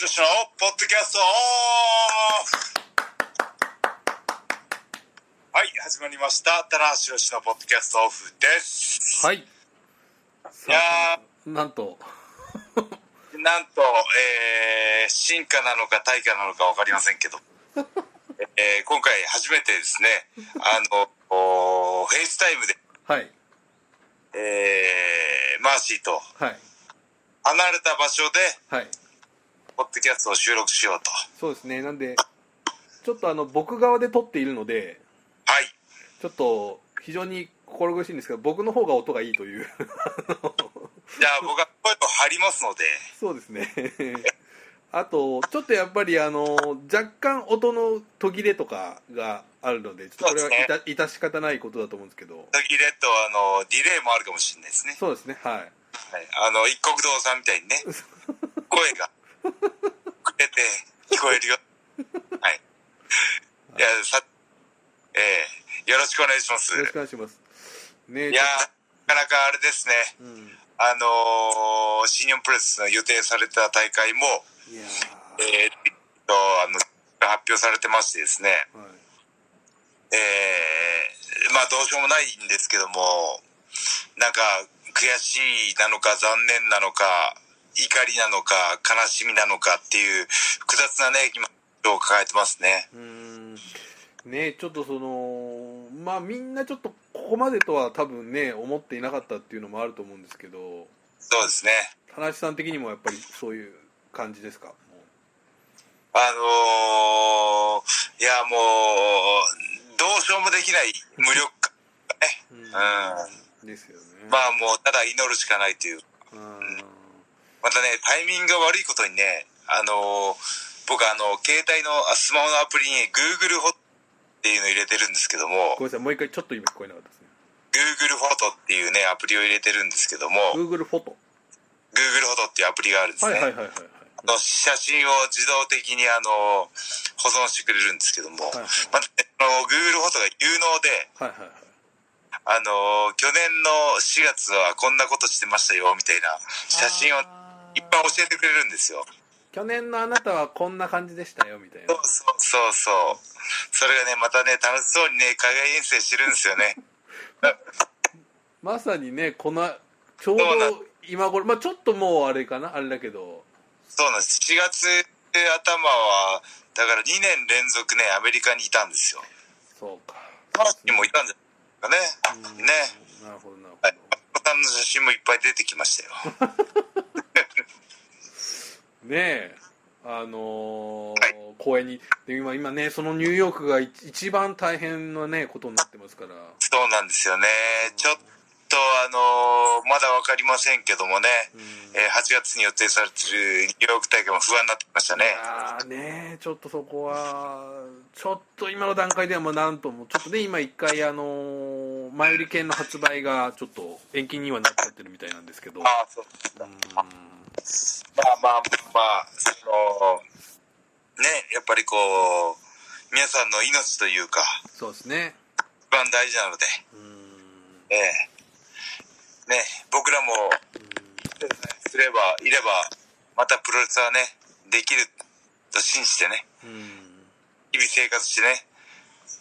しろしのポッドキャストはい、始まりました。棚橋宏のポッドキャストオフです。はい。さいやあ、なんと、なんと、えー、進化なのか退化なのか分かりませんけど、えー今回初めてですね、あの、おフェイスタイムで、はい。えー、マーシーとはい。離れた場所で、はい。ポッドキャストを収録しようと。そうですね。なんで、ちょっとあの、僕側で撮っているので、はい。ちょっと、非常に心苦しいんですけど、僕の方が音がいいという。じゃあ僕は声を張りますので、そうですね。あと、ちょっとやっぱりあの、若干音の途切れとかがあるので、ちょっとこれは致し方ないことだと思うんですけど、途切れとあの、ディレイもあるかもしれないですね。そうですね。はい。はい、あの、一国堂さんみたいにね、声が、くれて聞こえるよ。はい。いや、さ、えー、よろしくお願いします。よろしくお願いします。ねいや、なかなかあれですね、うん。あのー、新日本プロレスの予定された大会も、いやえー、と、あの、発表されてましてですね、ー、はい。えー、まあどうしようもないんですけども、なんか悔しいなのか残念なのか、怒りなのか悲しみなのかっていう複雑なね、今、を抱えてますね。うーんねちょっとそのまあみんなちょっとここまでとは多分ね思っていなかったっていうのもあると思うんですけどそうですね。田中さん的にもやっぱりそういう感じですか？もあのー、いやもう、どうしようもできない無力感うね。うんですよねまあもうただ祈るしかないという。うんまたね、タイミングが悪いことにね、あのー僕あの、携帯の、あスマホのアプリに Google フォトっていうのを入れてるんですけども、ごめんなさいもう一回ちょっと今聞こえなかったですね。Google フォトっていうね、アプリを入れてるんですけども、Google フォト Google フォトっていうアプリがあるんですね。はいはいはいはいの写真を自動的にあの、保存してくれるんですけども、はいはい。まあの Google フォトが有能で、はいはいはい。あの、去年の4月はこんなことしてましたよ、みたいな写真をいっぱい教えてくれるんですよ。去年のあなたはこんな感じでしたよみたいなそうそうそうそう。それがね、またね、楽しそうにね、海外遠征してるんですよね。まさにねこのちょうど今頃まあちょっともうあれかなあれだけどそうなんです。4月頭は、だから2年連続ね、アメリカにいたんですよ。そうかマーにもいたんじゃないですかね。うんね。なるほどなるほはい。どお子さんの写真もいっぱい出てきましたよ。ねえあのーはい公園に。で今今ねそのニューヨークが一一番大変なねことになってますから。そうなんですよね。ちょっとあのまだわかりませんけどもね、うん。えー8月に予定されてるニューヨーク大会も不安になってきましたね。ああねえちょっとそこはちょっと今の段階ではもうなんともちょっとね今一回あのー前売り券の発売がちょっと延期にはなっちゃってるみたいなんですけど。ああ、そううんまあまあまあ、その、ね、やっぱりこう、皆さんの命というか、そうですね。一番大事なので、うん。ええ。ね、僕らも、すれば、いれば、またプロレスはね、できると信じてね、うん。日々生活してね、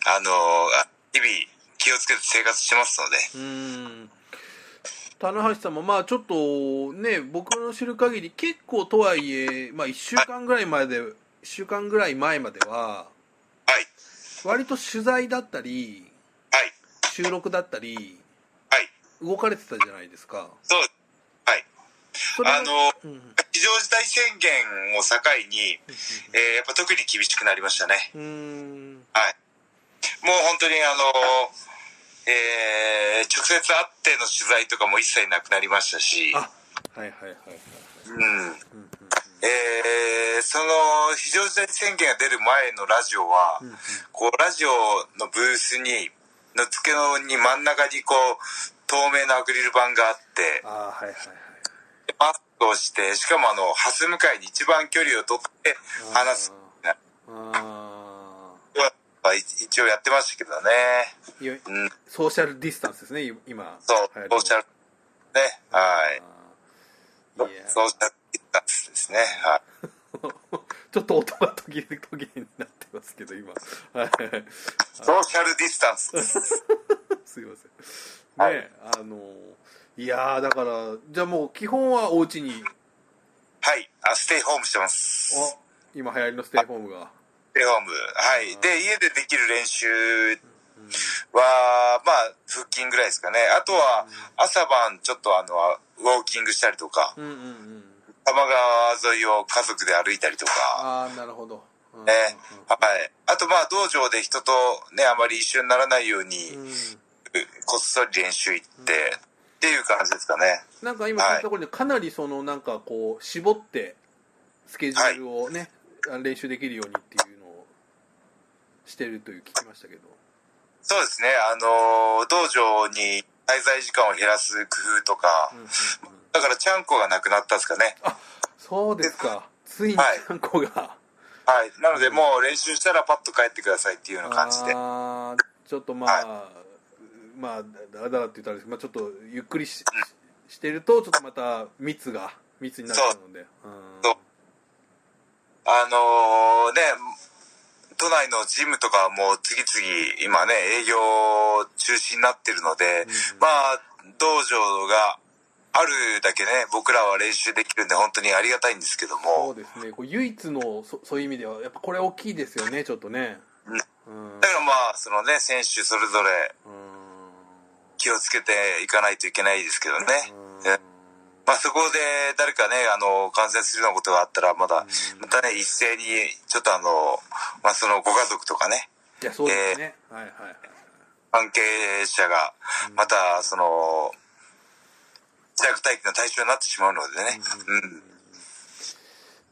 あのあ日々気をつけて生活してますので、うん棚橋さんもまあちょっとね僕の知る限り結構とはいえ、まあ、1週間ぐらい前で1週間ぐらい前までははい、割と取材だったりはい、収録だったりはい、動かれてたじゃないですか。そう、はい。それはあの、うんうん。非常事態宣言を境に、えーやっぱ特に厳しくなりましたね。うんうん。はい。もう本当にあの、えー直接会っての取材とかも一切なくなりましたし、あはいはいはいはいうん。うんうんえーその非常事態宣言が出る前のラジオは、うんうん。こうラジオのブースに、の付けのに真ん中にこう、透明なアクリル板があって、あはいはいはい。マスクをして、しかもあの、ハス向かいに一番距離を取って話す。あは一応やってましたけどね。ソーシャルディスタンスですね今そう、ソーシャル、ね、はい。ソーシャルディスタンスですね。はい。ちょっと音が途切れ途切れになってますけど今はいソーシャルディスタンス。すいませんね、はいあのいやーだからじゃあもう基本はお家にはい。あ、ステイホームしてます。お今流行りのステイホームがステイホーム。はい。で、家でできる練習は、まあ、腹筋ぐらいですかね。あとは、朝晩ちょっとあの、ウォーキングしたりとか、うんうんうん多摩川沿いを家族で歩いたりとか、ああなるほど、うんね。はい。あと、まあ、道場で人とね、あまり一緒にならないように、こっそり練習行って、っていう感じですかね。なんか今聞いたところでかなりそのなんかこう絞ってスケジュールをね、あ練習できるようにっていうしてるという聞きましたけど。そうですね。あの、道場に滞在時間を減らす工夫とか、うんうんうん。だから、ちゃんこがなくなったんですかね。そうですか。ついにはい。ちゃんこが、はい。なので、もう練習したらパッと帰ってくださいっていうような感じで。あーちょっとまあ、まあだらだらって言ったらあれですけど、まあ、ちょっとゆっくりし,、してるとちょっとまた密が密になっちゃうので。う。ん。そうあのね、都内のジムとかも次々今ね、営業中止になってるので、うん。まあ、道場があるだけね、僕らは練習できるんで本当にありがたいんですけども、そうですね。こう唯一のそそういう意味ではやっぱこれ大きいですよねちょっとね。うん。うんだからまあ、そのね、選手それぞれうん。気をつけていかないといけないですけどね。うん。ねまあそこで誰かね、あの、感染するようなことがあったら、まだ、うんまたね、一斉に、ちょっとあの、まあそのご家族とかね、いやそうですね、はいはいはい関係者が、また、その、自宅待機の対象になってしまうのでね。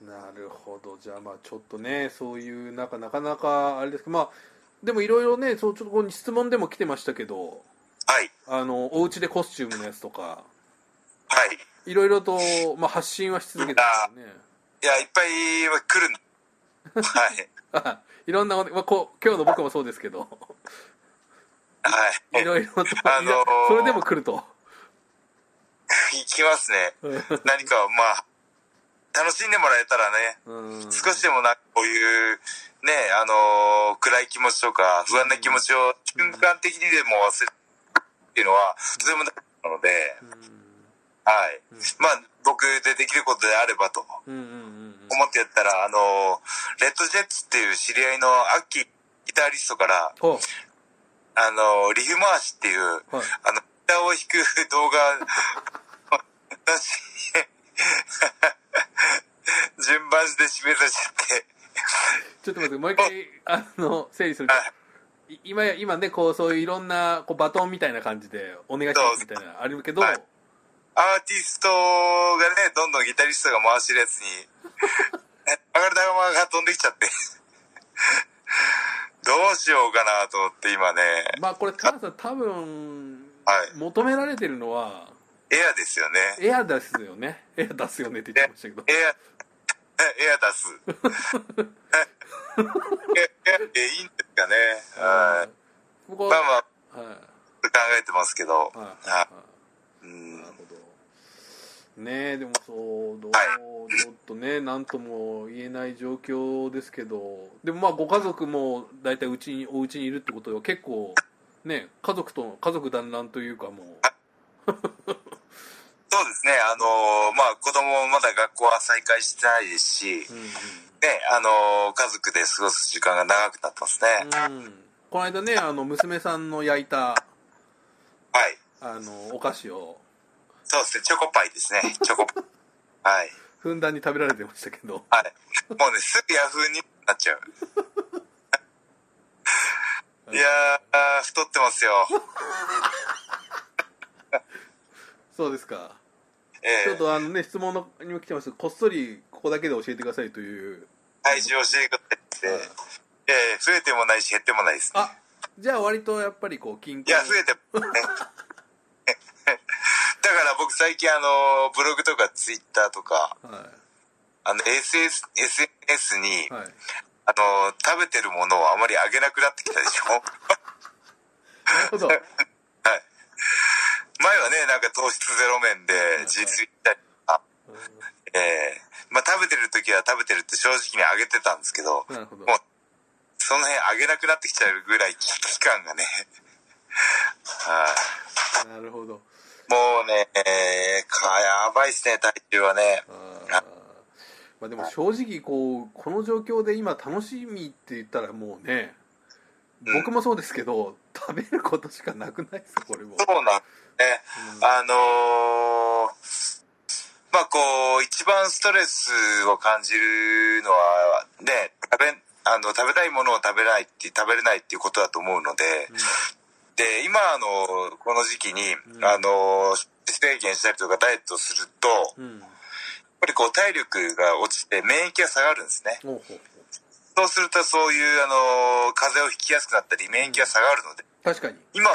うん。なるほどじゃあまあちょっとねそういうなんかなかなかあれですけどまあでもいろいろねそうちょっと質問でも来てましたけどはい。あのお家でコスチュームのやつとかはい。いろいろと、まあ、発信はし続けてますよね。いや、いっぱいは来るんはい。あ いろんな、まあ、こう今日の僕もそうですけど。はい。いろいろと、あのーそれでも来ると。行きますね。何か、まあ、楽しんでもらえたらね、うん。少しでもなこういう、ね、あのー暗い気持ちとか、不安な気持ちを瞬間的にでも忘れるっていうのは、とても大事なので、はい。まあ、僕でできることであればと。思ってやったら、あのーレッドジェッツっていう知り合いのアッキーギタリストから、ほあのーリフ回しっていう、うはい。あの、ギターを弾く動画、私、順番で締めさせちゃって、ちょっと待ってもう一回あの整理すると今や今ねこうそういういろんなこうバトンみたいな感じでお願いしますみたいなのあるけど、はいアーティストがね、どんどんギタリストが回してるやつに、上がる玉が飛んできちゃって、どうしようかなと思って今ね、まあこれカナさん多分はい。求められてるのはエアですよね。エアですよね。エア出すよねって言ってましたけど。エア、エア出す。エアでいいんですかね。はい。まあまあ、はい。考えてますけど、はい。はい。うんねえでもそうどうはい。ちょっとね何とも言えない状況ですけどでもまあご家族も大体うちにお家にいるってことは結構ね家族と家族団らんというかもう。そうですね、あのーまあ子供もまだ学校は再開してないですし、うんね、あのー家族で過ごす時間が長くなってますね。うん、うん、この間ねあの娘さんの焼いたはい。あのお菓子をそうですね、チョコパイですね。チョコパイ。はい。ふんだんに食べられてましたけどはい。もうね、すぐヤフーになっちゃう。いやー、太ってますよ。そうですかええちょっとあのね質問のにも来てますこっそりここだけで教えてくださいという体重を教えてくださいって。ええ増えてもないし減ってもないですね。あじゃあ割とやっぱりこう近いや、増えてもね。だから僕最近あの、ブログとかツイッターとか、はあの、SS、SNS にい、、はい、あの、食べてるものをあまりあげなくなってきたでしょ？なるほど。はい。前はね、なんか糖質ゼロ麺で自炊したりとか、ええーまあ食べてる時は食べてるって正直にあげてたんですけど、ど。もうその辺あげなくなってきちゃうぐらい危機感がね、はい。なるほどもうね、えーかやばいっすね、体重はね。まあでも正直こうこの状況で今楽しみって言ったらもうねうん。僕もそうですけど食べることしかなくないですかこれも、そうなんね。うん。あのーまあこう、一番ストレスを感じるのは、ね、食べ、あの、食べたいものを食べないって、食べれないっていうことだと思うので、で、今、あの、この時期に、うんあの、制限したりとかダイエットすると、やっうん、うん、ぱりこう体力が落ちて免疫が下がるんですね。ほうほうほうそうするとそういう、あの、風邪をひきやすくなったり、免疫が下がるので、確かに今、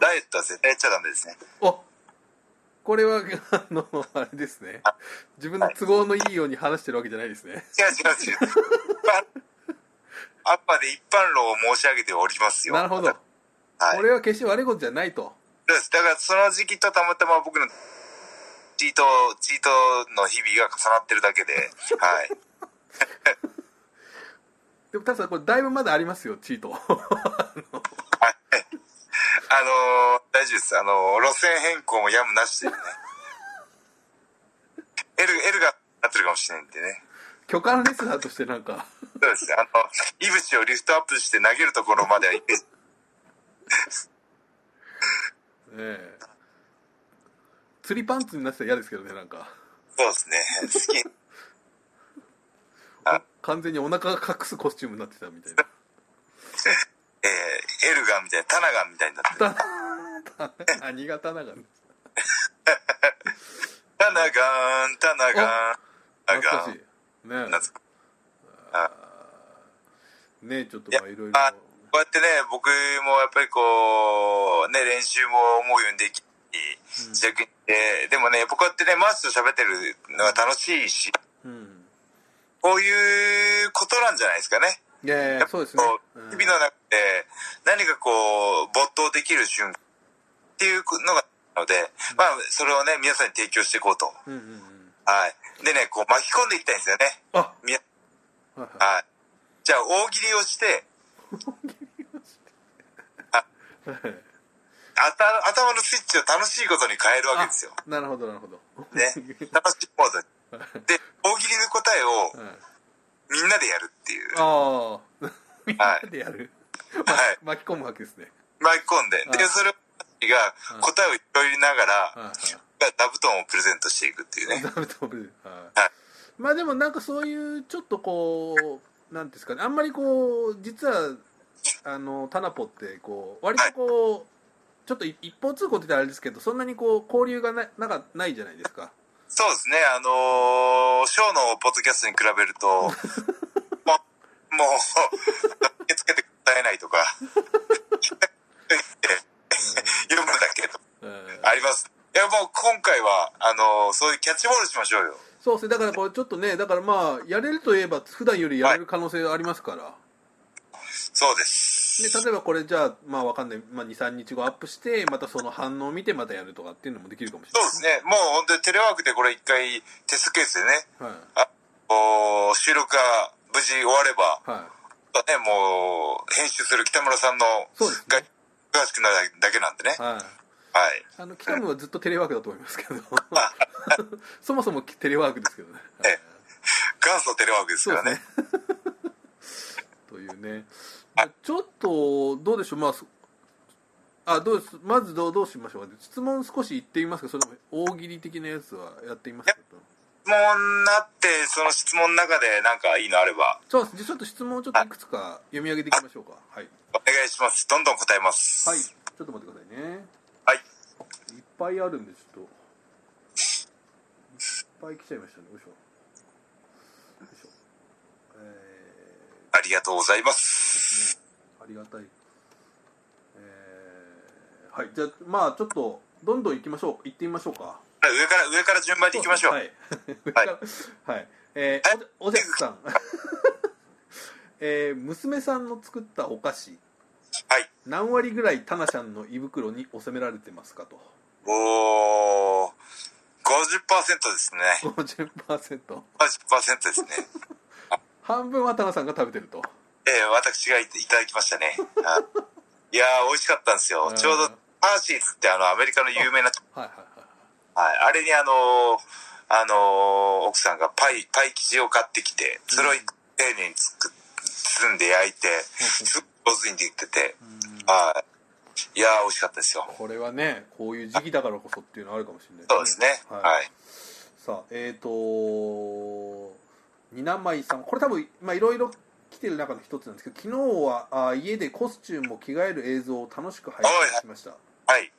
ダイエットは絶対やっちゃダメですね。おこれは あのあれですね自分の都合のいいように話してるわけじゃないですね違う違う違う。あくまで一般論を申し上げておりますよ。なるほどはい。これは決して悪いことじゃないとそうです。だからその時期とたまたま僕のチート、チートの日々が重なってるだけで、はい。でもただこれだいぶまだありますよチートはいあのー大丈夫です。あのー路線変更もやむなしでね。L、L がなってるかもしれないんでね。巨漢レスラーとしてなんかそうです。あの、いぶしをリフトアップして投げるところまではいけえ え。釣りパンツになってたら嫌ですけどねなんか。そうですね。好き。あ 完全にお腹が隠すコスチュームになってたみたいな。えー、エルガンみたいな、タナガンみたいになってる。た何が棚がタナガン、タナガン、タナガン。懐かしい。ね懐かあねちょっとまあいろいろまあこうやってね、僕もやっぱりこう、ね、練習も思うようにでき、自宅にて、でもね、僕こうやってね、マーチと喋ってるのが楽しいし、うんこういうことなんじゃないですかね。いやいややっぱそうですね日々の中で何かこう、没頭できる瞬間っていうのがあるので、まあ、それをね、皆さんに提供していこうと。うんうんうんはい。でね、こう巻き込んでいきたいんですよね。あみはい。じゃあ、大喜利をして、頭のスイッチを楽しいことに変えるわけですよ。あなるほどなるほど。ね。楽しいモードに。で、大喜利の答えをはいみんなでやるっていう。ああ。みんなでやる、はい。巻き込むわけですね。巻き込んで。はいで、それを、が答えを拾いながら、座布団をプレゼントしていくっていうね。ダメと思うはい。はい。まあでもなんかそういうちょっとこうなんですかね。あんまりこう実はあのタナポってこう割とこう、ちょっと一方通行って言ったらあれですけどそんなにこう交流がななんかないじゃないですか。そうですね、あのー、ショーのポッドキャストに比べると、もう、もう、受け付けて答えないとか、読むだけとえあります。いや、もう今回は、あのー、そういうキャッチボールしましょうよ。そうですね。だからこれちょっとねだからまあやれるといえば普段よりやれる可能性ありますから、そうです。で例えばこれじゃあまあわかんない、まあ、23日後アップしてまたその反応を見てまたやるとかっていうのもできるかもしれない。そうですね。もう本当にテレワークでこれ一回テストケースでね、はい。収録が無事終われば、はい。ね、もう編集する北村さんのそうですがね詳しくなるだけなんでね。はい。はい。あの北野はずっとテレワークだと思いますけど。そもそもテレワークですけどね、ええ。元祖テレワークですからね。というねちょっとどうでしょう。まあそあどうです？まずどうどうしましょうか質問少し言ってみますか？それ大喜利的なやつはやってみますか？質問になって、その質問の中でなんかいいのあれば、そうです。じゃあちょっと質問をちょっといくつか読み上げていきましょうか。はい。お願いします。どんどん答えます。はい。ちょっと待ってくださいね。はい。いっぱいあるんでちょっと。いっぱい来ちゃいましたね。よいしょ。よいしょ。えありがとうございま。すありがたい。えー、はい。じゃあまあちょっとどんどん行きましょう。行ってみましょうか。上から、上から順番に行きましょう。はい。上からはい。えー、おおじゃすさん。えー、娘さんの作ったお菓子。はい。何割ぐらいタナちゃんの胃袋に収められてますかと。おー、50%ですね。50% 50%ですね。半分はタナさんが食べてるとええ私がいただきましたね。はいいやー、美味しかったんですよ。ちょうど、ハーシーズってあの、アメリカの有名な、はいはいはいはい、あれにあのーあのー奥さんがパイ、パイ生地を買ってきて、それを丁寧につく包んで焼いて、すっごい上手にできてて、はい。いやー、美味しかったですよ。これはねこういう時期だからこそっていうのあるかもしれないそうですね。はいはい。さあえっ、ー、と二名舞さんこれ多分まあいろいろ来てる中の一つなんですけど昨日はあ家でコスチュームを着替える映像を楽しく拝見しました、はい。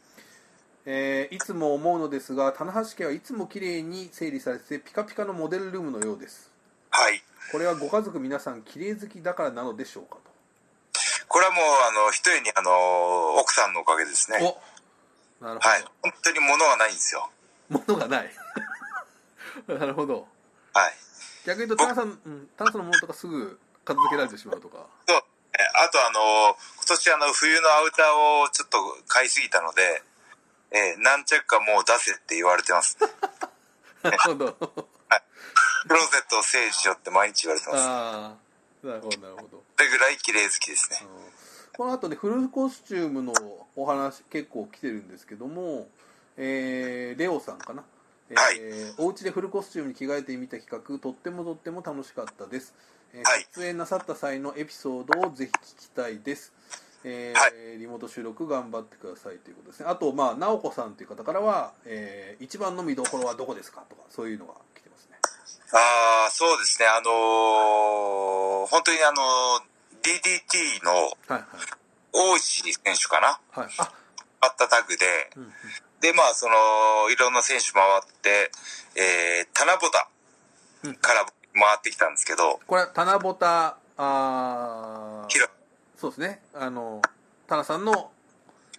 えーいつも思うのですが棚橋家はいつも綺麗に整理されててピカピカのモデルルームのようですはい。これはご家族皆さん綺麗好きだからなのでしょうかこれはもう、あの、一重にあの、奥さんのおかげですね。とおなるほど、はい。本当に物がないんですよ。物がない なるほどはい。逆に言うとタナさん、うん、タナさんのものとかすぐ片付けられてしまうとかそう。えあとあの、今年あの、冬のアウターをちょっと買いすぎたので、えー何着かもう出せって言われてます。なるほどクローゼットを整理しろって毎日言われてます。ああなるほどなるほどそれぐらい綺麗好きですね。この後ねフルコスチュームのお話結構来てるんですけども、えーレオさんかな、えーはいお家でフルコスチュームに着替えてみた企画とってもとっても楽しかったです、えーはい。出演なさった際のエピソードをぜひ聞きたいです、えーはリモート収録頑張ってくださいということですね。あとまあ直子さんという方からは、えー一番の見どころはどこですかとかそういうのが来てますね。ああ、そうですね。あのー本当にあのー DDT のはいはい。大石選手かな？はい。あ。あったタグで、うんうん。で、まあ、その、いろんな選手回って、えー、棚ぼたうん。から回ってきたんですけど、これは棚ぼたあそうですね。あのタナさんの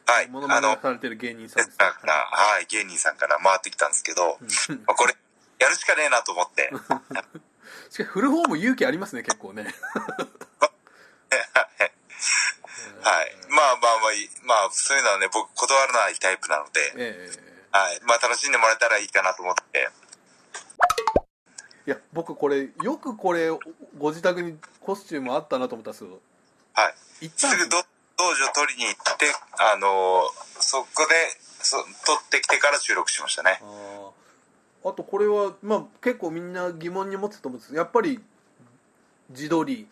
はい、モノマあの、ネをされてる芸人さんです、だか？ら、はい、芸人さんから回ってきたんですけど、これ、やるしかねえなと思って、しかし振る方も勇気ありますね結構ね。はい。まあまあまあまあ、そういうのはね、僕、断らないタイプなので、えはい。まあ、楽しんでもらえたらいいかなと思って、えいや僕これよくこれご自宅にコスチュームあったなと思ったんですけどはい。行ったんですすぐど道場取りに行って、あのーそこで、そ取ってきてから収録しましたね。あとこれはまあ結構みんな疑問に持ってたと思うんですけどやっぱり自撮り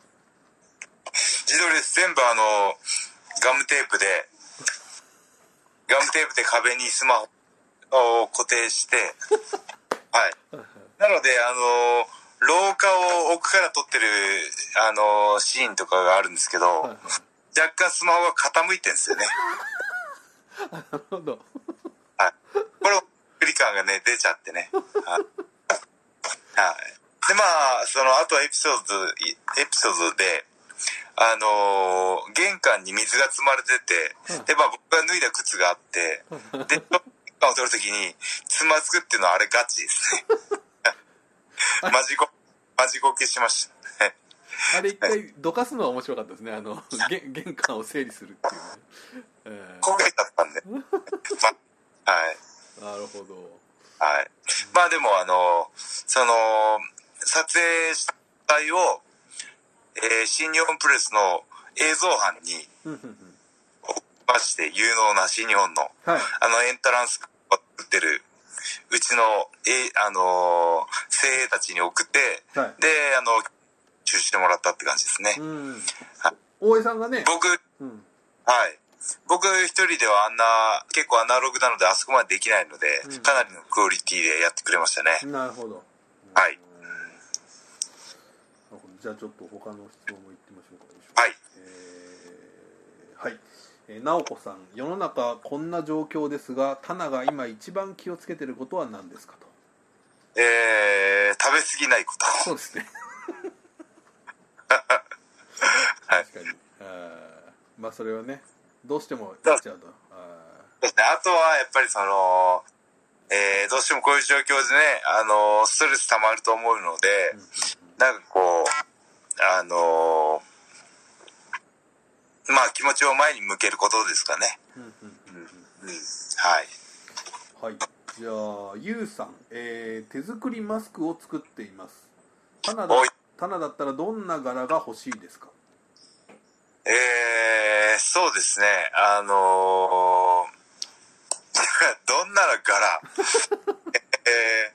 自撮りです。全部あの、ガムテープで、ガムテープで壁にスマホを固定して、はい。なので、あの、廊下を奥から撮ってる、あの、シーンとかがあるんですけど、はいはい若干スマホが傾いてるんですよね。なるほどはい。これ、距離感がね、出ちゃってね。はい。はい。で、まあ、その、あとはエピソード、いエピソードで、あのー玄関に水が積まれてて、うんで、まあ僕が脱いだ靴があって、で、玄関を取るときに、つまずくっていうのはあれガチですね。マジこ、マジこけしました。あれ一回どかすのは面白かったですねあの玄玄関を整理するっていうね、え焦げちゃったんで。まはい。ーなるほどはい。まあでも、あの、その、撮影した体を、えー新日本プロレスの映像班にまして、有能な新日本の、はいあの、エントランスを作ってる、うちの、え、あのー精鋭たちに送って、はい。で、あの、中止してもらったって感じですね。うん。はい。大江さんがね、僕、うん、はい。僕一人ではあんな、結構アナログなのであそこまでできないので、うん。かなりのクオリティでやってくれましたね。なるほど。はい。じゃあちょっと他の質問もいってみましょうか。はい。えーはい、えー、直子さん世の中こんな状況ですがタナが今一番気をつけてることは何ですかと。えー、食べ過ぎないこと。そうですね。はい。確かに。あーまあそれはねどうしてもやっちゃうと。あとは、やっぱりその、えー、どうしてもこういう状況でね、あの、ストレス溜まると思うのでなんかこう、あのまあ気持ちを前に向けることですかね。うんうんうん。はい。はいじゃあゆうさん、えー手作りマスクを作っていますタナだタナだったらどんな柄が欲しいですか？えー、そうですね、あのー どんなの柄？え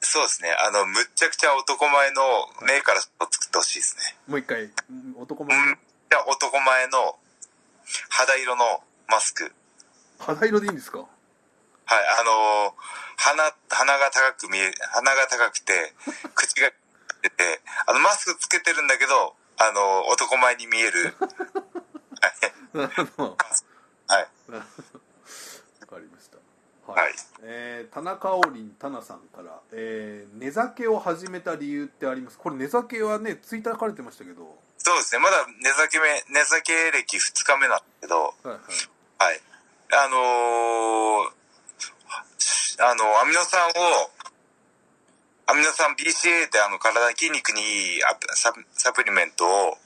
ー、そうですね、あの、むっちゃくちゃ男前の目から作ってほしいですね。もう一回うん男う前ん。男前の肌色のマスク。肌色でいいんですか？はい、あのー鼻、鼻が高く見え、鼻が高くて、口が出て、あの、マスクつけてるんだけど、あのー男前に見える。はい。なるほど。はい。わかりました。はい、はい。えー田中王林タナさんから、えー寝酒を始めた理由ってあります？これ寝酒はねツイッター書かれてましたけどそうですね、まだ寝酒目、寝酒歴2日目なんですけど、はいはい。はい。あのー、あの、アミノ酸を、アミノ酸 BCA ってあの体に筋肉にいいサプサプリメントを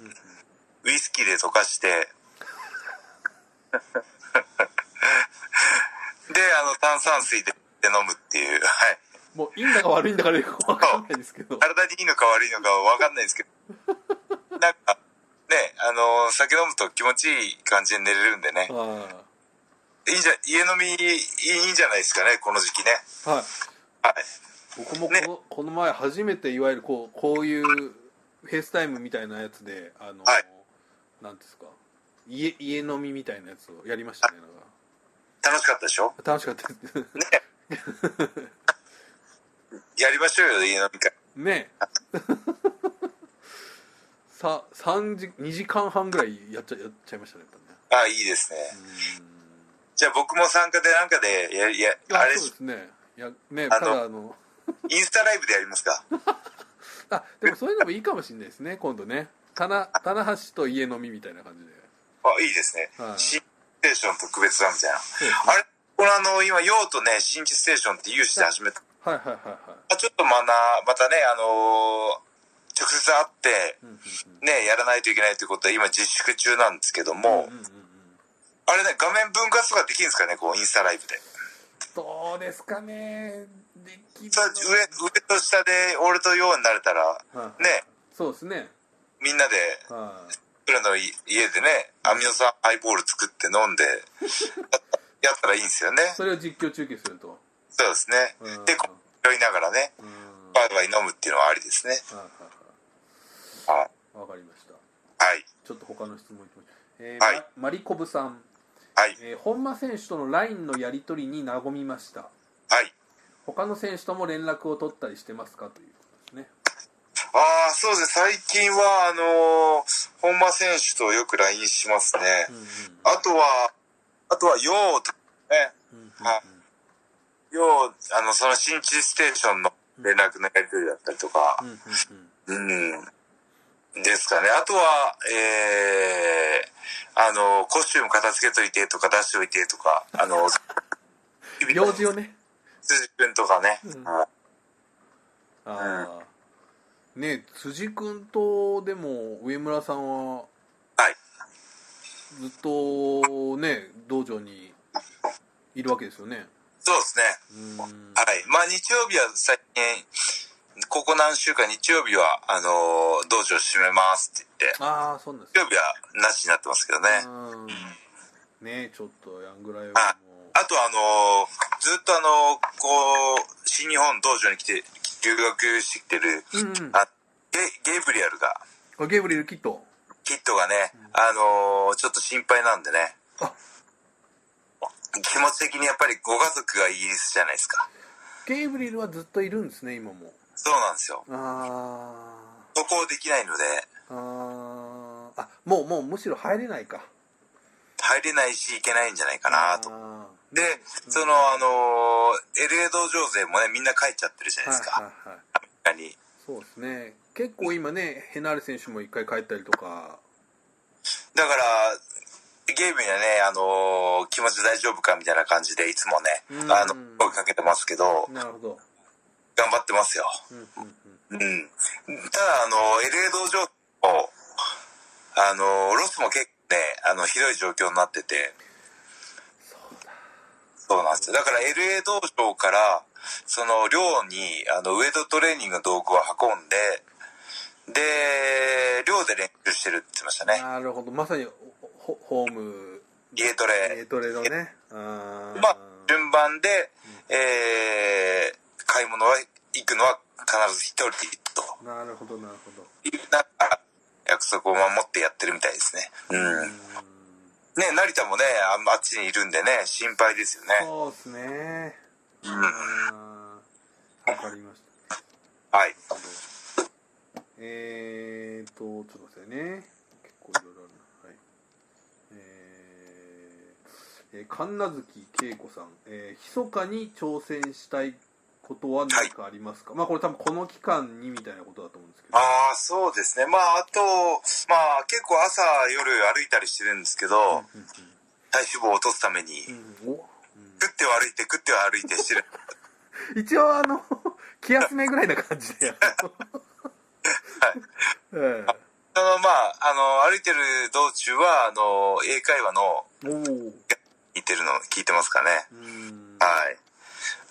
ウイスキーで溶かして、で、あの炭酸水で飲むっていう、はい。もういいんだか悪いんだかよくわかんないですけど。体にいいのか悪いのかわかんないですけど、なんか、ね、あの、酒飲むと気持ちいい感じで寝れるんでね。あい。いんじゃ、家飲みいいんじゃないですかね、この時期ね。ーはい。はい。僕もこの,、ね。この前初めていわゆるこうこういうフェイスタイムみたいなやつであの、はい。なんですか。家家飲みみたいなやつをやりましたねなんか。楽しかったでしょ？楽しかったです。やりましょうよ、家飲み会。ね。えさ3時2時間半ぐらいやっちゃやっちゃいましたねあいいですね。うじゃあ僕も参加でなんかで、や、や、あれ、そうですねいやねあのただあのインスタライブでやりますか。あでもそういうのもいいかもしれないですね今度ね棚棚橋と家飲みみたいな感じであ、いいですね。はい新ステーション特別だみたいな。ねあれこのあの、今、用とね、新地ステーションって有志で始めた。はいはいはいはいあちょっとまな、またね、あのー直接会って、ね、やらないといけないということで、今自粛中なんですけども、あれね、画面分割とかできるんですかね、こう、インスタライブで。どうですかね。できさ上、上と下で俺とようになれたら、はいね、そうですね。みんなで、はい。それのい家でね、アミノ酸ハイボール作って飲んで、やったらいいんですよね。それを実況中継すると。そうですね。うん。で、こう酔いながらね、うん。バイバイ飲むっていうのはありですね。はいはいはい。はいわかりましたはい。ちょっと他の質問いきましょう、えはいまマリコブさん、はい。えー本間選手との LINE のやり取りに和みましたはい。他の選手とも連絡を取ったりしてますかということですねああ、そうですね。最近は、あのー本間選手とよく LINE しますね。うんうんあとは、あとは、ようとかね。うんうんはいよう、あの、その新地ステーションの連絡のやり取りだったりとかう、んうんうんうん。ですかね。あとは、えー、あの、コスチューム片付けといてとか出しておいてとか、あの、用事をね辻君とかね。うんはいああね辻君とでも上村さんははい。ずっとね道場にいるわけですよねそうですね。うんはい。まあ日曜日は最近、ここ何週間日曜日は、あの、道場閉めますって言って、ああそうなんです。日曜日はなしになってますけどね。うん。ねちょっとやんぐらいはあとあの、ずっとあの、こう、新日本道場に来て、留学してきてる、ううんうん。あゲゲイブリアルが、あゲブリルキット。キットがね、あのちょっと心配なんでね。あ。気持ち的にやっぱりご家族がイギリスじゃないですか。ゲイブリルはずっといるんですね今もそうなんですよ。あ渡航できないので、ーあー。あもうもうむしろ入れないか。入れないし行けないんじゃないかなと。あー。で、その、あの LA 道場勢もね、みんな帰っちゃってるじゃないですか。はいはいはい。アメリカに。そうですね。結構今ねヘナーレ選手も一回帰ったりとか。だから、ゲームにはね、あの気持ち大丈夫かみたいな感じで、いつもね、うん。あの、声かけてますけど、なるほど頑張ってますよ。うん。ただ、あの、LA 道場も、あの、ロスも結構ね、あの、ひどい状況になってて、そうなんですよ。だから LA 道場から、その寮に、あの、ウェイトトレーニングの道具を運んで、で、寮で練習してるって言ってましたね。なるほどまさにホホーム家トレ。家トレのねまあ、順番で、えー、買い物は行くのは必ず一人となるほどなるほどいうなんか約束を守ってやってるみたいですね。うん。ね、成田もね、ああっちにいるんでね、心配ですよね。そうですねうん。わかりましたはい。えーと、ちょっと待ってね。結構いろいろあるな。はい。えー、えー、神奈月恵子さん、えー、密かに挑戦したいことは何かありますか、まあこれ多分この期間にみたいなことだと思うんですけど。ああ、そうですね。まあ、あと、まあ、結構朝、夜歩いたりしてるんですけど、うん体脂肪を落とすために、うんうんお食っては歩いて、食っては歩いてしてる。う ん一応あの、気休めぐらいな感じでやる。えあの、まあ、あの、歩いてる道中は、あの、英会話の。聞いてるの、聞いてますかね。うん。はい。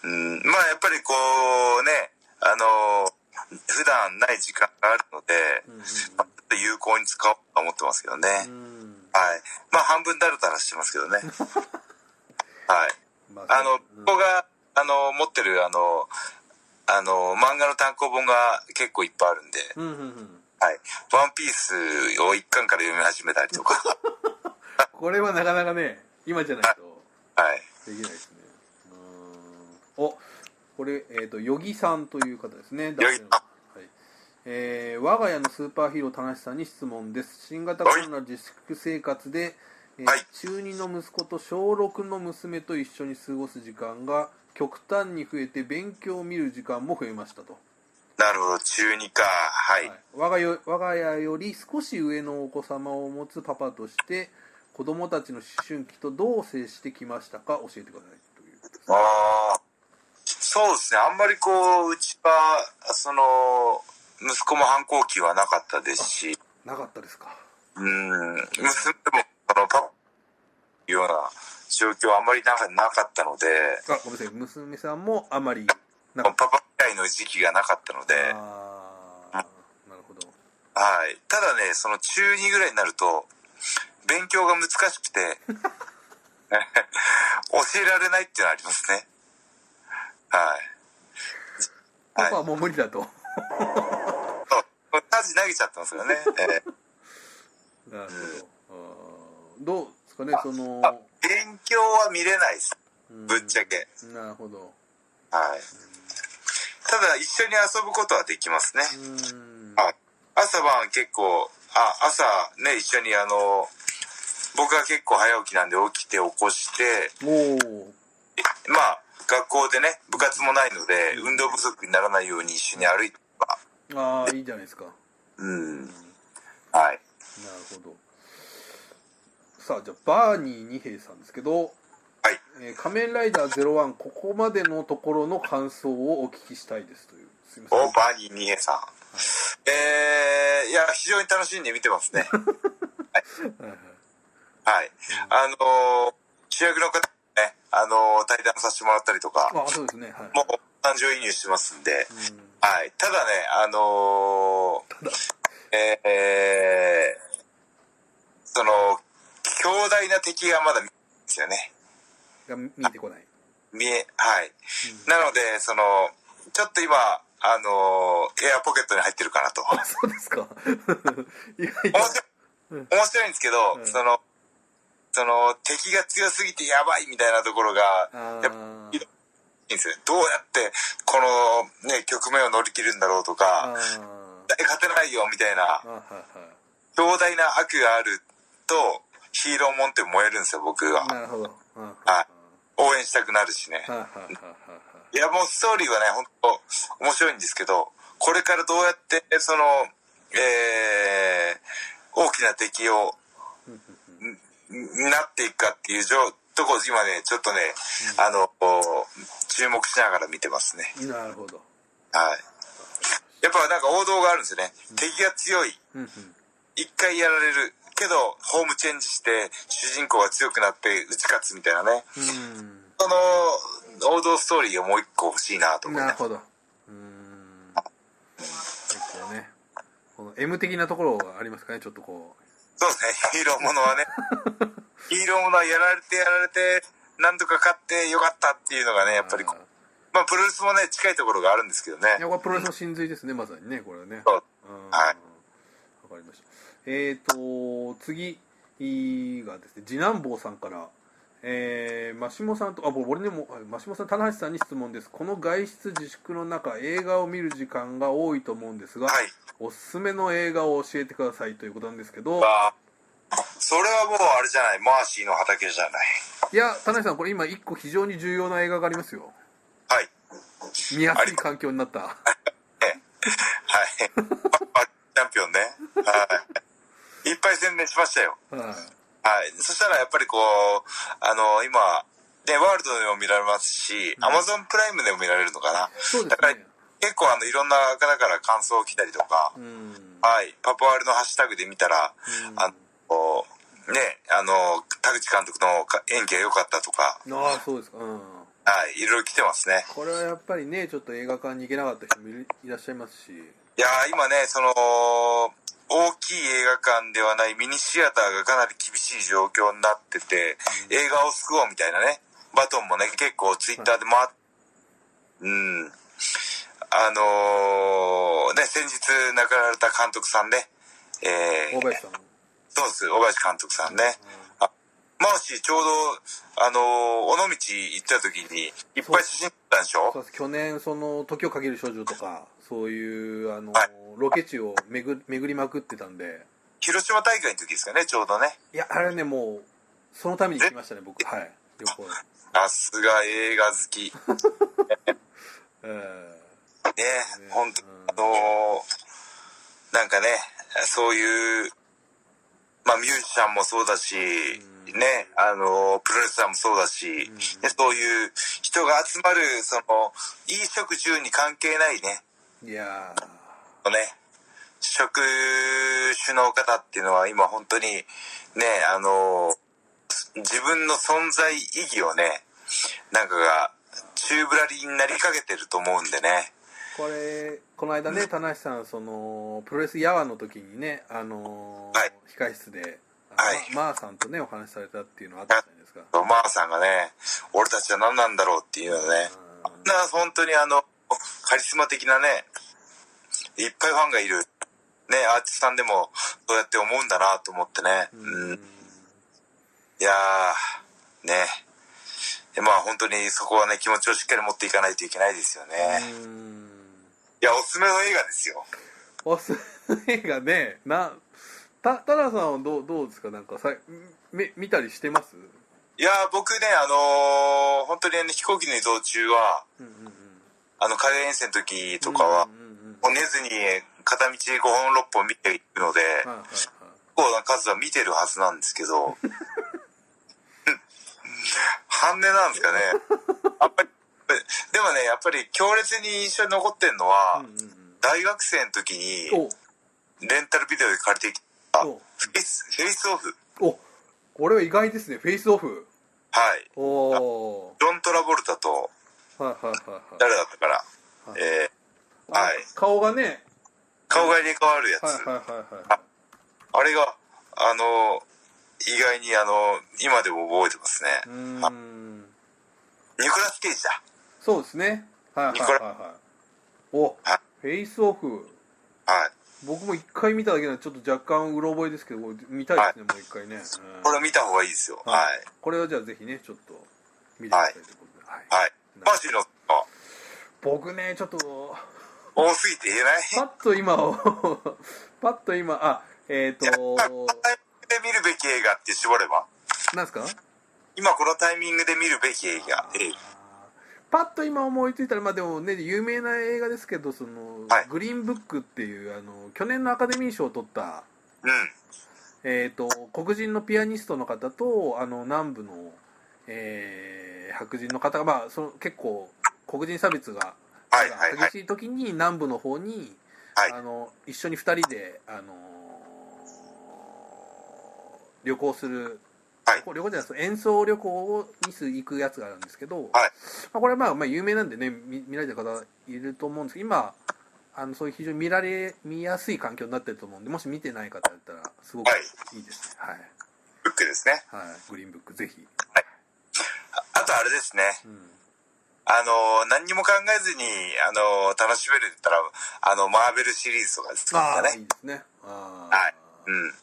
うん、まあ、やっぱりこうね、あの、普段ない時間があるので、うんまあちょっと有効に使おうと思ってますけどね。はい。まあ、半分だらだらしてますけどね。はい。まあの、うん僕が、あの、持ってる、あの、あの、漫画の単行本が結構いっぱいあるんで、うんうんうん。はい。ワンピースを一巻から読み始めたりとか、これはなかなかね、今じゃないと。はい。できないですね。お、これ、えっ、と、ヨギさんという方ですね。男性のあはい。えー我が家のスーパーヒーロー、田無さんに質問です。新型コロナ自粛生活で、えーはい中2の息子と小6の娘と一緒に過ごす時間が極端に増えて勉強を見る時間も増えましたと。なるほど、中二か。はい。はい我がよ我が家より少し上のお子様を持つパパとして子供たちの思春期とどう接してきましたか？教えてくださいということであ。そうですね。あんまりこう、うちは、その、息子も反抗期はなかったですし、なかったですか。うん、娘も、その、パパ、いうような状況はあんまりなかなかったので、あごめんなさい。娘さんもあまりなパか。ったパ以来の時期がなかったので、ああなるほど。はい。ただね、その中2ぐらいになると、勉強が難しくて、教えられないっていうのはありますね。はい。パパはもう無理だと、そう。家事投げちゃってますよね。えーなるほど、あーどうですかねそのあ勉強は見れないです。うんぶっちゃけ。なるほどはい。ただ、一緒に遊ぶことはできますね。うんはい。朝晩結構、あ、朝ね、一緒にあの、僕は結構早起きなんで起きて起こして、まあ、学校でね、部活もないので、運動不足にならないように一緒に歩いてば、ああいいじゃないですか、うん。うんはい。なるほどさあじゃあバーニー二平さんですけど、はい。えー仮面ライダー01ここまでのところの感想をお聞きしたいですというすいませんお、バーニー・ニエさん。えー、いや、非常に楽しんで見てますね。はいはいはい。あのー主役の方ね、あのー対談させてもらったりとか、あそうですねはい。もう感情移入してますんで、うん。はい。ただね、あのーえー、その、強大な敵がまだ見えないんですよね。が見えてこない、見え、はい。うん。なので、その、ちょっと今、あのーエアポケットに入ってるかなと。あそうですか。いやいや面白い、うん面白いんですけど、うん。その、その、敵が強すぎてやばいみたいなところが、あやっぱーいいんですよ。どうやって、このね、局面を乗り切るんだろうとあか、ー絶対勝てないよみたいな、強大な悪があると、ヒーローもんって燃えるんですよ、僕は。なるほど。ははい。応援したくなるしね。いや、もうストーリーはね、本当面白いんですけど、これからどうやって、その、えー、大きな敵を、んなっていくかっていう状とこ、今ね、ちょっとね、あの、こう注目しながら見てますね。なるほどはい。やっぱなんか王道があるんですよね。敵が強い。うんうん一回やられる。けど、ホームチェンジして、主人公が強くなって打ち勝つみたいなね。うんそその王道ストーリーがもう一個欲しいなと思いますなるほどうーん結構ねこの M 的なところがありますかねちょっとこそうですね。ヒーローものはね。ヒーローものはやられてやられてなんとか勝ってよかったっていうのがうねやっぱりまあプロレスもね近いところがあるんですけどね。やこれプロレスの真髄ですねまさにねこれはね。そう。うん。はい。わかりました。えーと次がですね次男坊さんからえー、マシモさんとあぼ俺にもはいマシモさん棚橋さんに質問です。この外出自粛の中映画を見る時間が多いと思うんですが、はい。おすすめの映画を教えてくださいということなんですけど。あ。それはもうあれじゃない。マーシーの畑じゃない。いや棚橋さんこれ今一個非常に重要な映画がありますよ。はい。見やすい環境になった。はい。パ チャンピオンね。はい。いっぱい宣伝しましたよ。はいはい。そしたらやっぱりこう、あの、今、ね、ワールドでも見られますし、うんアマゾンプライムでも見られるのかな。そうですだからね結構あの、いろんな方から感想を来たりとか、うんはい。パパワールのハッシュタグで見たら、うんあの、ね、あの、田口監督のか演技が良かったとか、ああそうですかうんはい。いろいろ来てますね。これはやっぱりねちょっと映画館に行けなかった人もいらっしゃいますしいやー今ね、その、大きい映画館ではないミニシアターがかなり厳しい状況になってて、映画を救おうみたいなね、バトンもね、結構ツイッターで回っ、うん。あのーね、先日亡くなられた監督さんね、えー大、林さんそうです、大林監督さんね。あマーシーちょうど、あのー尾道行った時に、いっぱい写真撮ったんでしょ？そうです。去年その「時をかける少女」とかそういうあの、はい。ロケ地を巡巡りまくってたんで。広島大会の時ですかね、ちょうどね。いやあれねもうそのために行きましたね僕。はい。旅行さすが映画好き。えねね、本当うんあのーなんかね、そういう、まあミュージシャンもそうだし、うん。ね、あのープロレスラーもそうだし、ん。ねそういう人が集まる、その、衣食住に関係ないね、いやね、職種の方っていうのは今本当に、ね、あのー自分の存在意義をね、なんかが、宙ぶらりになりかけてると思うんでね。ーこれこの間ね田無さんそのプロレスヤワの時にねあのーはい。控室ではい。ままーさんとねお話しされたっていうのあったじゃないですか。マーさんがね、俺たちは何なんだろうっていうのね、うん。な本当にあの、カリスマ的なね、いっぱいファンがいる、ね、アーティストさんでもそうやって思うんだなと思ってね。うん。いやー、ね。でまあ本当にそこはね、気持ちをしっかり持っていかないといけないですよね。うんいや、おすすめの映画ですよ。おすすめ映画ねなたタラさんはどうどうですか？なんかさみ見たりしてます？いやー、僕ね、あのー本当に、ね、飛行機の移動中は、うんうんうんあの、海外遠征の時とかは、もう寝ずに片道5本6本見ていくので、結構な数は見てるはずなんですけど、半音なんですかね。やっぱり、でもね、やっぱり強烈に印象に残ってんのは、大学生の時にうんレンタルビデオで借りてきたフおェイス、フェイスオフ。お。これは意外ですね。フェイスオフ。はい。ジョン・トラボルタと、はいはいはいはい。誰だったかな。はい。えー、あはい。顔がね。顔が入れ替わるやつ。はいはいはいはい。あれが、あの、意外にあの、今でも覚えてますね。うーん。ニコラス・ケイジだ。そうですね。はいはいはいはい。おはい。フェイスオフ。はい。僕も一回見ただけなんでちょっと若干うろ覚えですけど見たいですね、もう一回ね、うん。これ見た方がいいですよ。はい。はい。これをじゃあぜひねちょっと見てくださいということで、はい。はい。マーシーの、あ僕ねちょっと多すぎて言えない？パッと今を パッと今あえっ、ー、と見るべき映画って絞れば？なんですか？今このタイミングで見るべき映画。パッと今思いついたらまあでもね有名な映画ですけどその、はい。グリーンブックっていうあの去年のアカデミー賞を取ったうん。えー、と黒人のピアニストの方とあの南部の、えー白人の方が、まあ、その結構黒人差別が激しい時に南部の方に、はい。あの一緒に2人で、あのー旅行するはい。旅行じゃないです演奏旅行にす行くやつがあるんですけど、はい。まあ、これはまあまあ有名なんでね見見られてる方いると思うんですけど今あのそういう非常に見られ見やすい環境になってると思うんでもし見てない方だったらすごくはい。いいですね。はい、ブックですね。はい、グリーンブックぜひ、あとあれですね。うん、あの、何にも考えずに、あの、楽しめるって言ったら、あの、マーベルシリーズとかですかああいいね。ですね。ああ、はい。うん。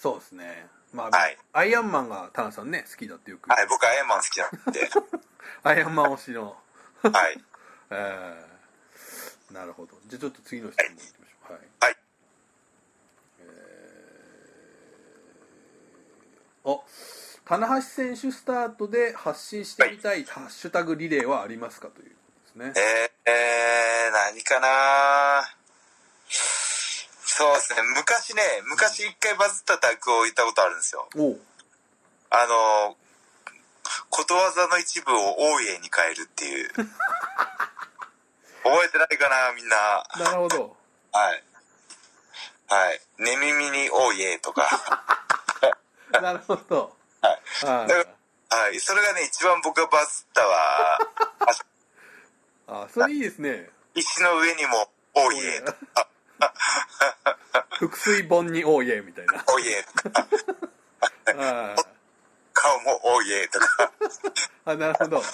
そうですね。まあ、はい。アイアンマンが田中さんね好きだってよく、はい、僕アイアンマン好きなんで。アイアンマン推しの。はい。えー、なるほど。じゃあちょっと次の質問いきましょう。はい、はい。えー、お棚橋選手スタートで発信してみたいハッシュタグリレーはありますかということですねえー、えー、何かなそうですね。昔ね、昔一回バズったタグを言ったことあるんですよ。あの、ことわざの一部を大家に変えるっていう。覚えてないかな、みんな。なるほどはい。はい。寝耳に大家とか。なるほどはい。それがね、一番僕がバズったわ。あそれいいですね石の上にも大家とか。腹水本においえみたいな大家とか。はい顔も大家とか。あなるほどはい。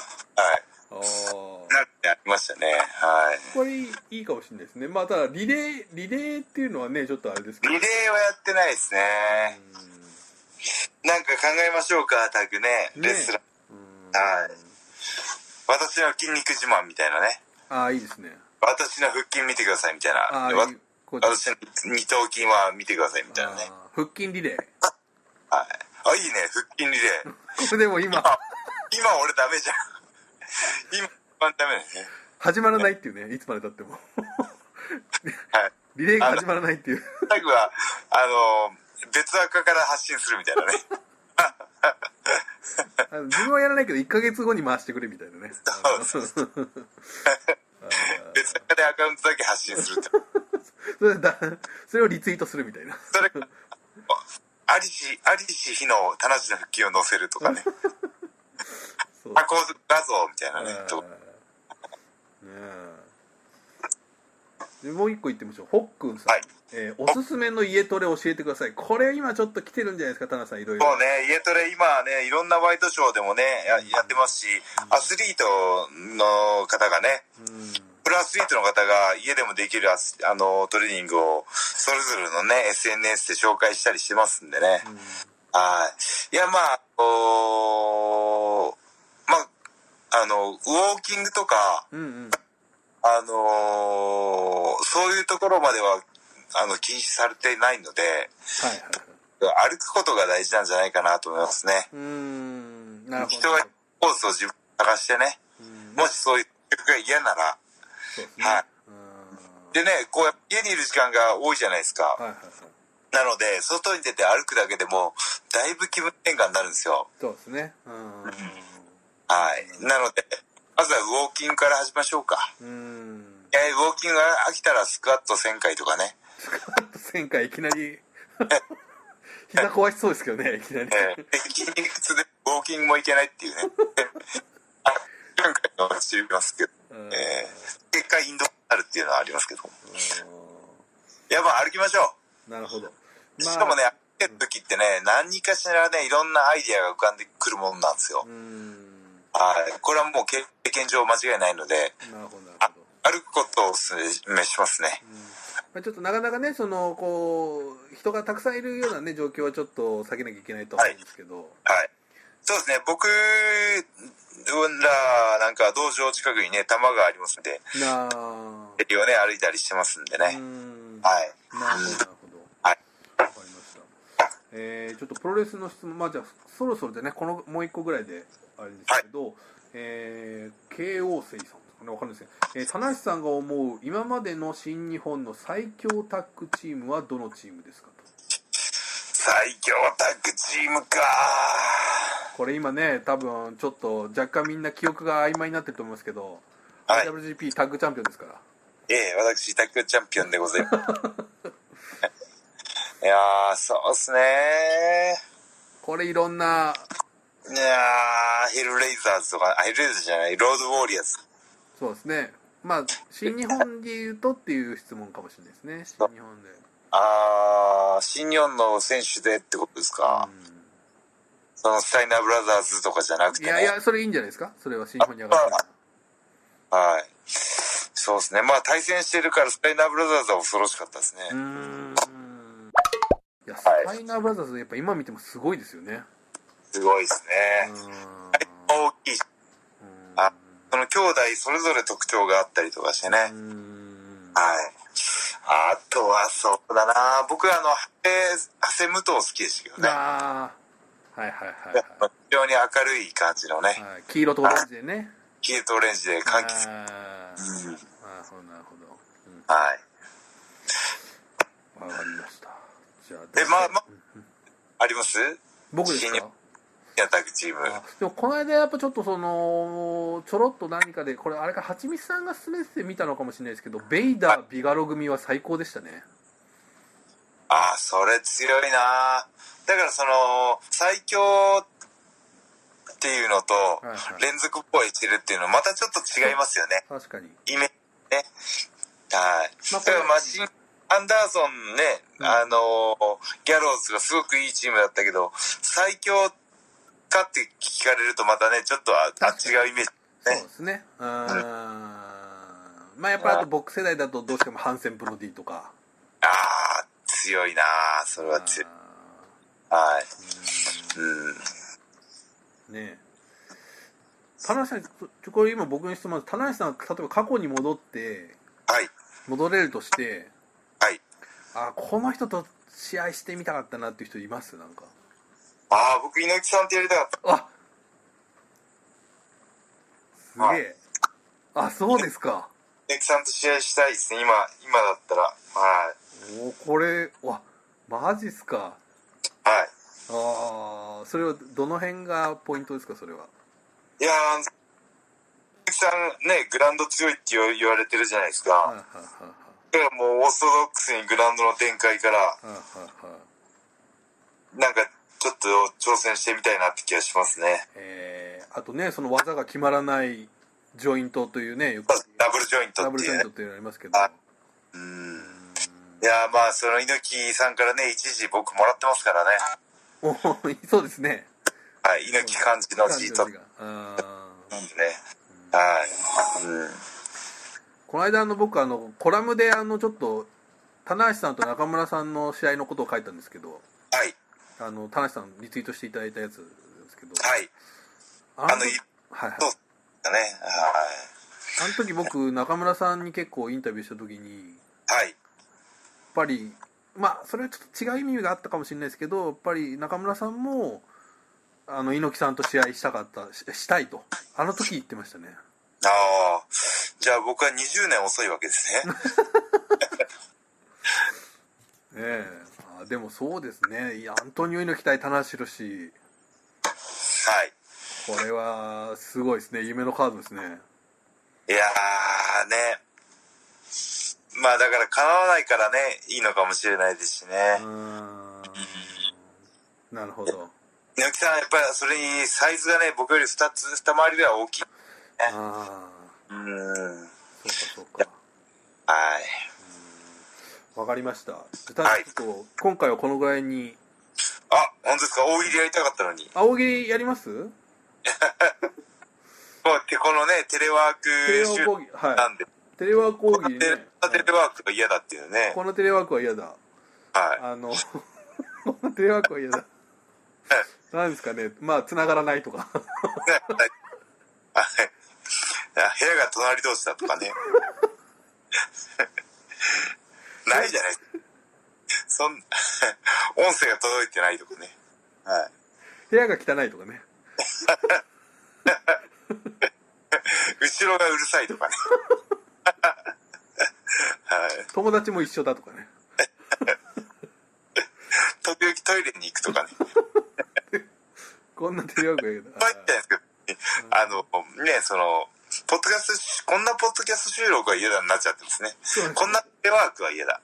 おーなんてありましたね。はい。これいいいいかもしれないですねまあただリレーリレーっていうのはねちょっとあれですけどリレーはやってないですね。なんか考えましょうか、タグね。ねレスラー。うんはい私の筋肉自慢みたいなね。ああいいですね私の腹筋見てくださいみたいな。あ私の二頭筋は見てくださいみたいなね。腹筋リレー はい。あ、いいね、腹筋リレー。こ れでも今あ今俺ダメじゃん。今、一番ダメだよね。始まらないっていうねいつまでたってもはい。リレーが始まらないっていうタグは、あの、別赤から発信するみたいなね。あの自分はやらないけど1ヶ月後に回してくれみたいなねそうそうあ別赤でアカウントだけ発信するって。ー それだそれをリツイートするみたいなそれ、アリシ、アリシ日の田無の腹筋を載せるとかね。そう加工画像みたいなね。とねもう一個言ってみましょう。ホックンさん、はい。えーおすすめの家トレ教えてください。これ今ちょっと来てるんじゃないですか田中さん。いろいろ。そうね、家トレ今はね、いろんなワイドショーでもね、ややってますし、アスリートの方がね、うん。プロアスリートの方が家でもできるあのトレーニングをそれぞれのね SNS で紹介したりしてますんでね、はい。いやまあこうまああのウォーキングとかうんうんあのそういうところまではあの禁止されてないのではいはいはい。歩くことが大事なんじゃないかなと思いますね。うーんなるほど。人がコースを自分で探してねうん。もしそういう曲が嫌なら。ね。はい。うん。でねこう家にいる時間が多いじゃないですか、はいはいはいなので、外に出て歩くだけでも、だいぶ気分転換になるんですよ。そうですねうんはい。なので、まずはウォーキングから始めましょうか。うんいや、ウォーキングが飽きたらスクワット1000回とかね。あと1000回いきなり膝壊しそうですけどねいきなり筋肉痛でウォーキングもいけないっていうね。あ1000回の知りますけど、うんえー、結果インドになるっていうのはありますけど。ういや、まあ歩きましょんなるほどう。しかもね、歩いてる時ってね、何かしらね、いろんなアイディアが浮かんでくるもんなんですよう。んはい。これはもう経験上間違いないので、なるほどなるほど。歩くことをお勧めしますね。まあちょっとなかなかねそのこう人がたくさんいるようなね状況はちょっと避けなきゃいけないと思うんですけど、はい。そうですね、僕らなんか道場近くにね、玉がありますんで、なをね、歩いたりしてますんでうね。ん。はい。なるほどなるほど。はい。わかりました。えー、ちょっとプロレスの質問まあじゃあそろそろでねこのもう一個ぐらいであれですけど、えー、KO 星さんですかねわかんないですね、えー、田無さんが思う今までの新日本の最強タッグチームはどのチームですかと。最強タッグチームか。これ今ね多分ちょっと若干みんな記憶が曖昧になってると思いますけど、はい。IWGP タッグチャンピオンですから。ええ私、タッグチャンピオンでございます。いやー、そうっすねこれいろんないやーヘルレイザーズとか、あヘルレイザーズじゃない、ロードウォーリアーズ。そうですねまあ新日本で言うとっていう質問かもしれないですね新日本であー、新日本の選手でってことですか。そのスタイナーブラザーズとかじゃなくてね。うんいやいやそれいいんじゃないですか？それは新日本に上がってるはい。そうですね。まあ対戦してるからスタイナーブラザーズは恐ろしかったですね。うーんいやスはいタイナーブラザーズやっぱ今見てもすごいですよねすごいですね。ん大きい。あその兄弟それぞれ特徴があったりとかしてね。はい。あとはそうだな僕はあの、長谷武藤好きでしたけどね。ああはいはいはいはい非常に明るい感じのね、はい、黄色とオレンジでね。黄色とオレンジで柑橘。あーうんなるほど、なるほど。はい。うん、わかりました。じゃあ、えまあまあうんあります？僕ですか？やタッグチーム。あでも、この間やっぱちょっとその、ちょろっと何かで、これ、あれか、はちみつさんが勧めて見たのかもしれないですけど、ベイダー、ビガロ組は最高でしたね。ああ、それ強いなだからその、最強っていうのとはいはい、連続っぽいしてるっていうのまたちょっと違いますよね。確かに。イメージね。はい。まあだからマシン、アンダーソンね、うんあのーギャローズがすごくいいチームだったけど、最強かって聞かれるとまたね、ちょっとあ違うイメージ。そうですね。うーん。まあ、やっぱりあと僕世代だとどうしてもハンセンプロディとか。ああ、強いなそれは強い。はい。うん。ねえ田中さんこれ今僕の質問田中さん例えば過去に戻ってはい。戻れるとしてはい。あこの人と試合してみたかったなっていう人います？なんかああ、僕、猪木さんってやりたかった。あすげえあそうですか猪木さんと試合したいですね、今、今だったら。はい。おこれわマジっすかはい。ああそれはどの辺がポイントですかそれはいやー、猪木さんね、グラウンド強いって言われてるじゃないですか。はいはいはいだからもうオーソドックスにグラウンドの展開から、なんかちょっと挑戦してみたいなって気がしますね。えー、あとねその技が決まらないジョイントというねよくダブルジョイントダっていうねブルジョイントっていうのありますけどあうん。いやーまあその猪木さんからね、一時僕もらってますからね。お そうですねはい、猪木漢字の字と。なんーでね。はい。うん。この間あの僕あのコラムであのちょっと棚橋さんと中村さんの試合のことを書いたんですけどはい。あの棚橋さんリツイートしていただいたやつですけどはい。ああの、いはいはいそうだね。あの時僕中村さんに結構インタビューした時にやっはい。はい。ぱりまあそれはちょっと違う意味があったかもしれないですけどやっぱり中村さんもあの猪木さんと試合したかったししたいとあの時言ってましたねああ。じゃあ僕は20年遅いわけですね。ええあでもそうですねいやアントニオ猪木対棚橋宏はい。これはすごいですね夢のカードですねいやーね。まあだから叶わないからね、いいのかもしれないですしうね。なるほど猪木さんやっぱりそれにサイズがね、僕より2つ、二回りぐらい大きい。ああうん。そうかそうかはい。わかりました。じゃあちょっと今回はこのぐらいに。あ、本当ですか？大喜利やりたかったのに。青木やります？もうてこのね、テレワークテレワー週ク講義はなんで、い。テレワーク講このテレ義ねテレワークが嫌だっていうね。このテレワークは嫌だ。はい。あの このテレワークは嫌だ。なんですかね？まあ繋がらないとか。はい。部屋が隣同士だとかね。ないじゃないですか。そん、音声が届いてないとかね。はい。部屋が汚いとかね後ろがうるさいとかね。はい。友達も一緒だとかね時々トイレに行くとかね。こんなテレワークは嫌だ入ったんですけど、あの、ね、その、ポッドキャストし、こんなポッドキャスト収録は嫌だになっちゃってですね。すこんなテレワークは嫌だ。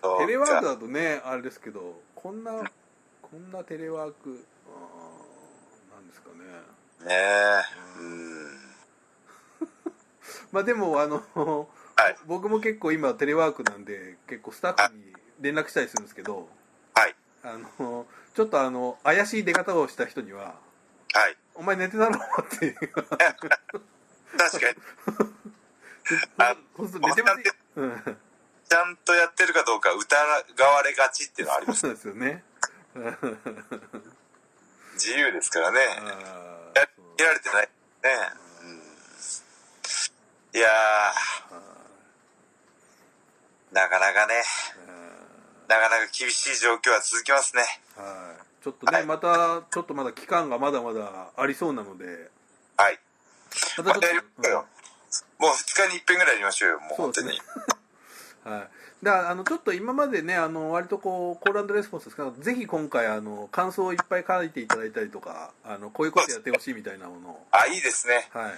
テレワークだとねあれですけどこんなここんなテレワークあーなんですかね。ねえ。うん。まあでもあのはい。僕も結構今テレワークなんで結構スタッフに連絡したりするんですけどはい。あのちょっとあの怪しい出方をした人にははい「お前寝てたろ」っていう 確かに。あ寝てまちゃんとやってるかどうか疑われがちっていうのはあります。そうですよね。自由ですからね。あやられてないね、うん、いやー。なかなかね。なかなか厳しい状況は続きますね。はい。ちょっとね、はい。またちょっとまだ期間がまだまだありそうなので。はいまたちょっと、もう2日に一遍ぐらいやりましょうよもう本当に、そううんはい。だからあのちょっと今までねあの割とこうコールレスポンスですか？らぜひ今回あの感想をいっぱい書いていただいたりとかあのこういうことやってほしいみたいなものを。あいいですね。はい。もう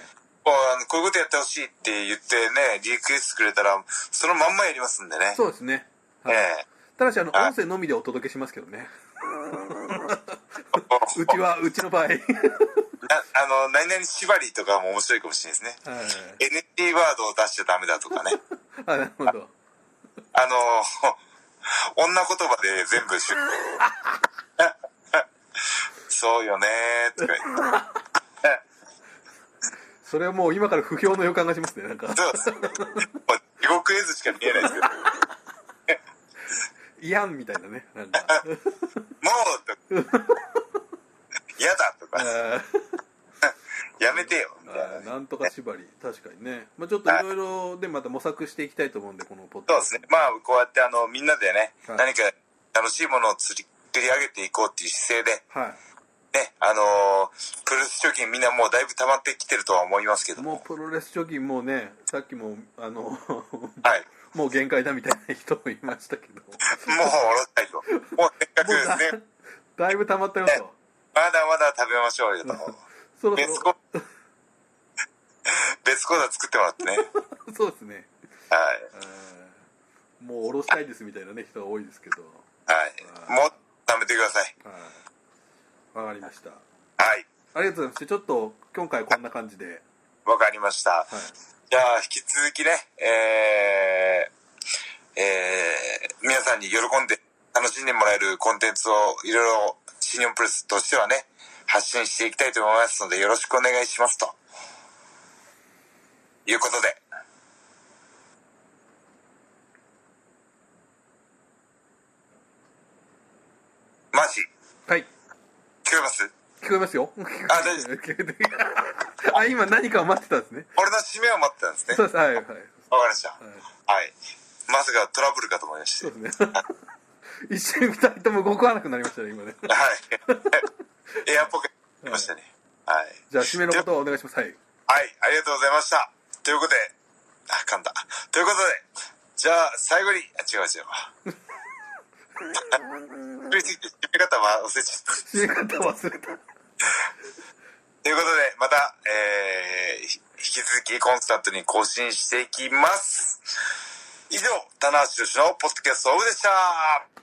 あのこういうことやってほしいって言ってねリクエストくれたらそのまんまやりますんでね。そうですね、はい。ええ。ただしあのはい。音声のみでお届けしますけどね。う うちはうちの場合。はいあの何々縛りとかも面白いかもしれないですね。NG ワードを出しちゃダメだとかね。あなるほど。あの 女言葉で全部し そうよねーとか。言ってそれはもう今から不評の予感がしますねなんか。そう。ですもう地獄絵図しか見えないですけどいやんみたいなねなんか。もうと嫌だとか。やめてよみたいななんとか縛り。確かにね、まあ、ちょっとい。ろいろでまた模索していきたいと思うんでこのポッドそうですね。まあこうやってあのみんなでね、はい。何か楽しいものを釣り上げていこうっていう姿勢ではねあのープロレス貯金みんなもうだいぶ溜まってきてるとは思いますけいど。ももうプロレス貯金もうねさっきもあのはい。もう限界だみたいな人もいましたけど。もう下ろしたいと。もうせっかくね。だいぶ溜まったよ。とまだまだ食べましょうよと。そろそ別ろコ 別講座作ってもらってね。そうですね。はい。もう下ろしたいですみたいなね人が多いですけど。はい。もう貯めてください。はい。わかりました。はい。ありがとうございますちょっと今回こんな感じで。わかりました。はい。じゃあ引き続きねえー、えー、皆さんに喜んで楽しんでもらえるコンテンツをいろいろ新日本プレスとしてはね発信していきたいと思いますのでよろしくお願いしますと。いうことで。マーシーはい。聞こえます？聞こえますよ。あ大丈夫。あ今何かを待ってたんですね。俺の締めを待ってたんですね。そうです。はいはい。わかりました。はい。はい。まさかトラブルかと思いまして。そうですね 一瞬二人とも動かなくなりましたね今ねはい。エアポケットましたね。はい。じゃあ締めのことをお願いしますはいはい、ありがとうございました。ということで、あ、噛んだ。ということで、じゃあ、最後に、あ、違う違う 締め方は忘れちゃった。締め方忘れたということで、また、えー、ひ引き続きコンスタントに更新していきます。以上、棚橋宏のポッドキャストオフでした。